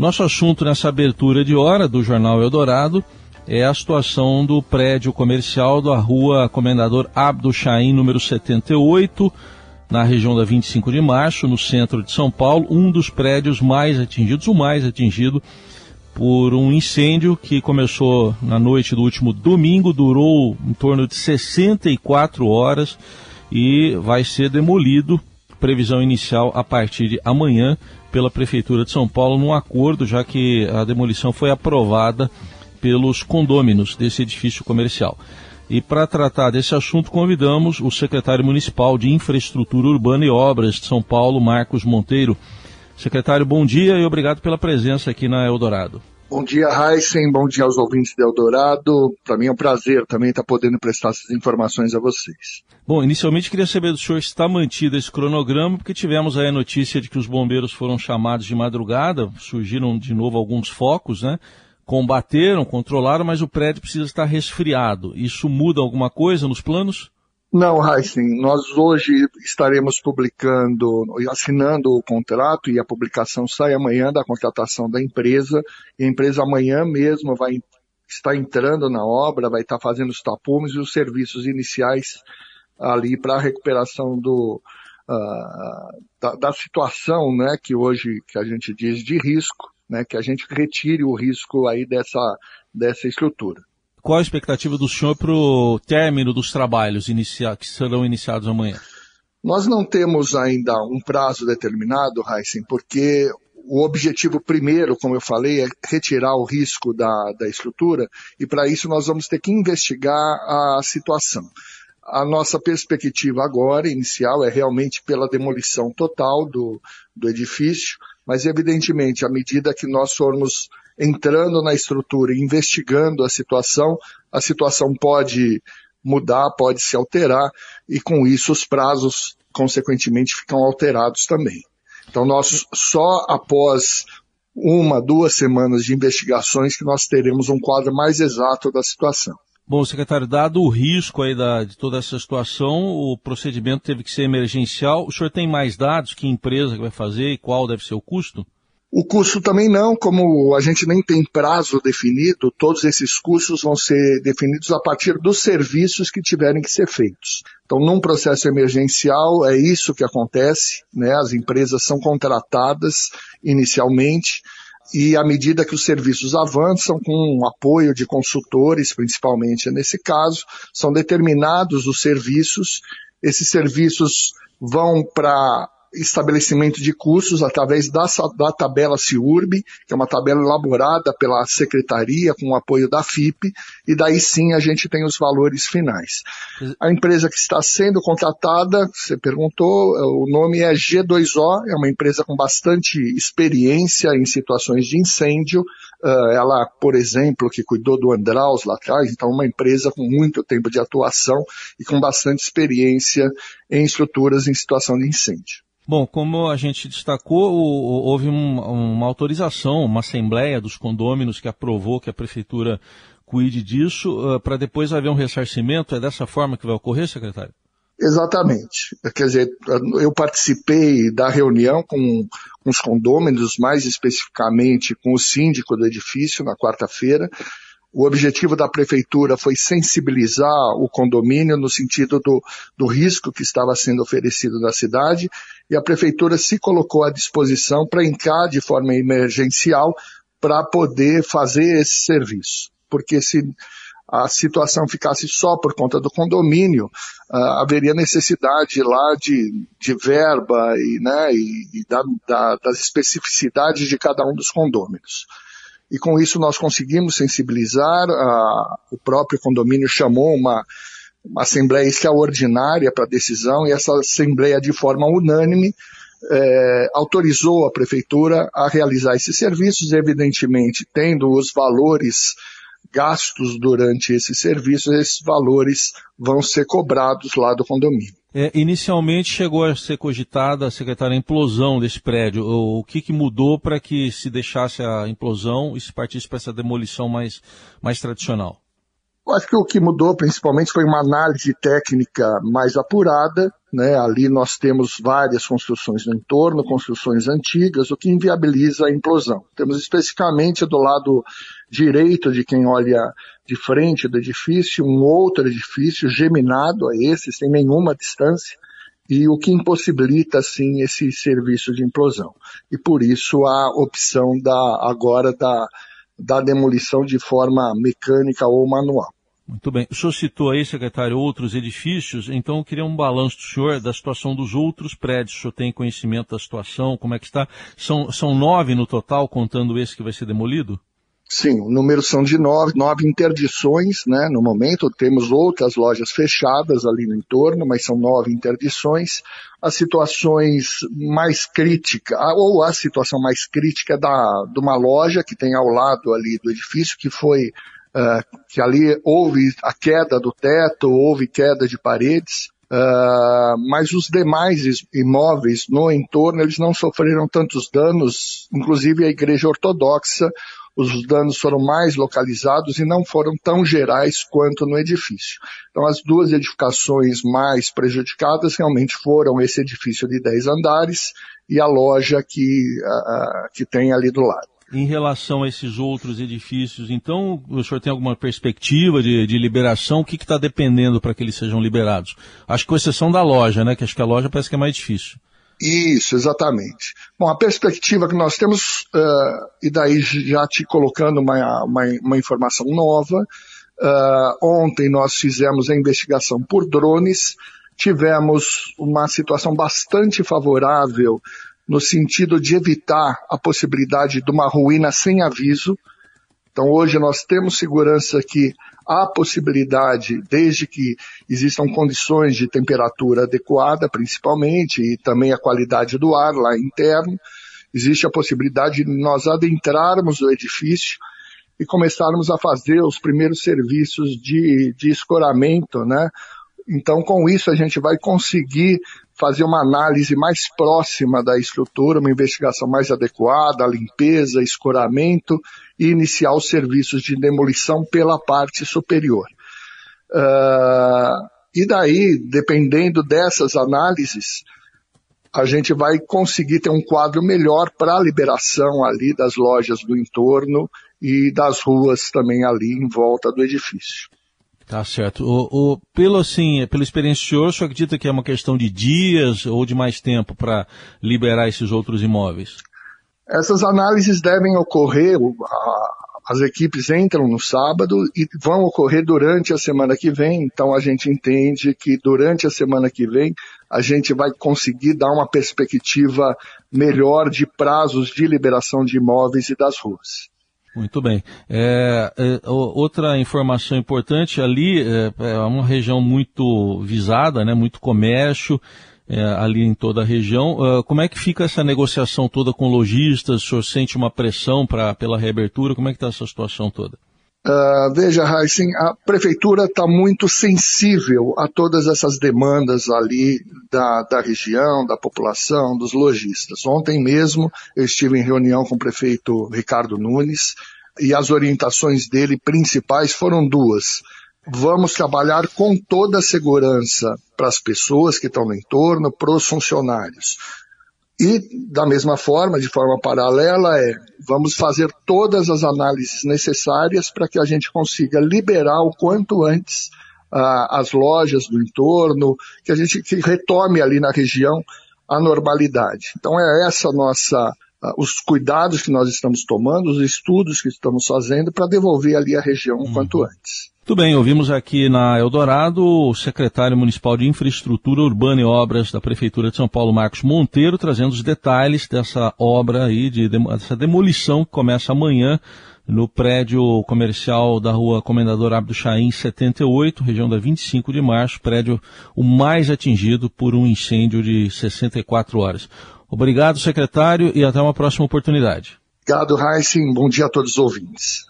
Nosso assunto nessa abertura de hora do Jornal Eldorado é a situação do prédio comercial da rua Comendador Abdo Chaim, número 78, na região da 25 de março, no centro de São Paulo, um dos prédios mais atingidos, o mais atingido por um incêndio que começou na noite do último domingo, durou em torno de 64 horas e vai ser demolido, previsão inicial a partir de amanhã pela Prefeitura de São Paulo num acordo, já que a demolição foi aprovada pelos condôminos desse edifício comercial. E para tratar desse assunto, convidamos o secretário municipal de Infraestrutura Urbana e Obras de São Paulo, Marcos Monteiro. Secretário, bom dia e obrigado pela presença aqui na Eldorado. Bom dia, Heisen. Bom dia aos ouvintes de Eldorado. Para mim é um prazer também estar podendo prestar essas informações a vocês. Bom, inicialmente queria saber do senhor se está mantido esse cronograma, porque tivemos aí a notícia de que os bombeiros foram chamados de madrugada, surgiram de novo alguns focos, né? Combateram, controlaram, mas o prédio precisa estar resfriado. Isso muda alguma coisa nos planos? Não, Heisen, nós hoje estaremos publicando, assinando o contrato e a publicação sai amanhã da contratação da empresa. E a empresa amanhã mesmo vai estar entrando na obra, vai estar fazendo os tapumes e os serviços iniciais ali para a recuperação do, uh, da, da, situação, né, que hoje que a gente diz de risco, né, que a gente retire o risco aí dessa, dessa estrutura. Qual a expectativa do senhor para o término dos trabalhos que serão iniciados amanhã? Nós não temos ainda um prazo determinado, Heisen, porque o objetivo primeiro, como eu falei, é retirar o risco da, da estrutura e para isso nós vamos ter que investigar a situação. A nossa perspectiva agora, inicial, é realmente pela demolição total do, do edifício, mas evidentemente, à medida que nós formos entrando na estrutura e investigando a situação, a situação pode mudar, pode se alterar, e com isso os prazos, consequentemente, ficam alterados também. Então, nós só após uma, duas semanas de investigações que nós teremos um quadro mais exato da situação. Bom, secretário, dado o risco aí da, de toda essa situação, o procedimento teve que ser emergencial. O senhor tem mais dados? Que empresa que vai fazer e qual deve ser o custo? O custo também não, como a gente nem tem prazo definido, todos esses custos vão ser definidos a partir dos serviços que tiverem que ser feitos. Então, num processo emergencial, é isso que acontece, né? As empresas são contratadas inicialmente e à medida que os serviços avançam, com o apoio de consultores, principalmente nesse caso, são determinados os serviços. Esses serviços vão para estabelecimento de custos através da, da tabela CIURB, que é uma tabela elaborada pela Secretaria com o apoio da FIP, e daí sim a gente tem os valores finais. A empresa que está sendo contratada, você perguntou, o nome é G2O, é uma empresa com bastante experiência em situações de incêndio, Uh, ela, por exemplo, que cuidou do Andraus lá atrás, então uma empresa com muito tempo de atuação e com bastante experiência em estruturas em situação de incêndio. Bom, como a gente destacou, houve uma autorização, uma assembleia dos condôminos que aprovou que a prefeitura cuide disso, uh, para depois haver um ressarcimento. É dessa forma que vai ocorrer, secretário? Exatamente. Quer dizer, eu participei da reunião com, com os condôminos, mais especificamente com o síndico do edifício, na quarta-feira, o objetivo da prefeitura foi sensibilizar o condomínio no sentido do, do risco que estava sendo oferecido na cidade e a prefeitura se colocou à disposição para entrar de forma emergencial para poder fazer esse serviço. Porque se a situação ficasse só por conta do condomínio, uh, haveria necessidade lá de, de verba e, né, e, e da, da, das especificidades de cada um dos condôminos e com isso nós conseguimos sensibilizar, a, o próprio condomínio chamou uma, uma assembleia extraordinária para decisão e essa assembleia de forma unânime é, autorizou a prefeitura a realizar esses serviços, evidentemente tendo os valores gastos durante esses serviços, esses valores vão ser cobrados lá do condomínio. É, inicialmente chegou a ser cogitada, secretária, a implosão desse prédio. O, o que, que mudou para que se deixasse a implosão e se partisse para essa demolição mais, mais tradicional? Acho que o que mudou principalmente foi uma análise técnica mais apurada. Né? Ali nós temos várias construções no entorno, construções antigas, o que inviabiliza a implosão. Temos especificamente do lado direito de quem olha de frente do edifício um outro edifício geminado a esse, sem nenhuma distância, e o que impossibilita, assim, esse serviço de implosão. E por isso a opção da, agora da, da demolição de forma mecânica ou manual. Muito bem. O senhor citou aí, secretário, outros edifícios, então eu queria um balanço do senhor da situação dos outros prédios. O senhor tem conhecimento da situação, como é que está? São, são nove no total, contando esse que vai ser demolido? Sim, o número são de nove, nove interdições, né? No momento temos outras lojas fechadas ali no entorno, mas são nove interdições. As situações mais críticas, ou a situação mais crítica da, de uma loja que tem ao lado ali do edifício, que foi, uh, que ali houve a queda do teto, houve queda de paredes, Uh, mas os demais imóveis no entorno eles não sofreram tantos danos, inclusive a igreja ortodoxa os danos foram mais localizados e não foram tão gerais quanto no edifício. Então, as duas edificações mais prejudicadas realmente foram esse edifício de 10 andares e a loja que, uh, que tem ali do lado. Em relação a esses outros edifícios, então, o senhor tem alguma perspectiva de, de liberação? O que está dependendo para que eles sejam liberados? Acho que com exceção da loja, né? Que acho que a loja parece que é mais difícil. Isso, exatamente. Bom, a perspectiva que nós temos, uh, e daí já te colocando uma, uma, uma informação nova, uh, ontem nós fizemos a investigação por drones, tivemos uma situação bastante favorável no sentido de evitar a possibilidade de uma ruína sem aviso. Então hoje nós temos segurança que há possibilidade, desde que existam condições de temperatura adequada, principalmente, e também a qualidade do ar lá interno, existe a possibilidade de nós adentrarmos o edifício e começarmos a fazer os primeiros serviços de, de escoramento, né? Então, com isso, a gente vai conseguir fazer uma análise mais próxima da estrutura, uma investigação mais adequada, limpeza, escoramento e iniciar os serviços de demolição pela parte superior. Uh, e daí, dependendo dessas análises, a gente vai conseguir ter um quadro melhor para a liberação ali das lojas do entorno e das ruas também ali em volta do edifício. Tá certo. O, o, pelo assim, pela experiência senhor, o senhor acredita que é uma questão de dias ou de mais tempo para liberar esses outros imóveis? Essas análises devem ocorrer, as equipes entram no sábado e vão ocorrer durante a semana que vem, então a gente entende que durante a semana que vem a gente vai conseguir dar uma perspectiva melhor de prazos de liberação de imóveis e das ruas. Muito bem. É, é, outra informação importante ali é, é, uma região muito visada, né, muito comércio é, ali em toda a região. Uh, como é que fica essa negociação toda com lojistas? O senhor sente uma pressão pra, pela reabertura? Como é que está essa situação toda? Uh, veja, Heisen, a prefeitura está muito sensível a todas essas demandas ali da, da região, da população, dos lojistas. Ontem mesmo eu estive em reunião com o prefeito Ricardo Nunes e as orientações dele principais foram duas. Vamos trabalhar com toda a segurança para as pessoas que estão no entorno, para os funcionários. E, da mesma forma, de forma paralela, é vamos fazer todas as análises necessárias para que a gente consiga liberar o quanto antes uh, as lojas do entorno, que a gente que retome ali na região a normalidade. Então é essa nossa os cuidados que nós estamos tomando, os estudos que estamos fazendo para devolver ali a região o quanto uhum. antes. Muito bem, ouvimos aqui na Eldorado o secretário municipal de Infraestrutura Urbana e Obras da Prefeitura de São Paulo, Marcos Monteiro, trazendo os detalhes dessa obra aí, de, dessa demolição que começa amanhã no prédio comercial da rua Comendador Abdo Chaim 78, região da 25 de março, prédio o mais atingido por um incêndio de 64 horas. Obrigado, secretário, e até uma próxima oportunidade. Obrigado, Heissing. Bom dia a todos os ouvintes.